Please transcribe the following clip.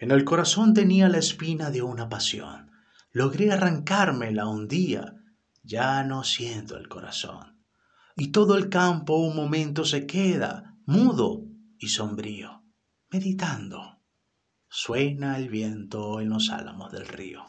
en el corazón tenía la espina de una pasión. Logré arrancármela un día ya no siento el corazón. Y todo el campo un momento se queda mudo y sombrío meditando. Suena el viento en los álamos del río.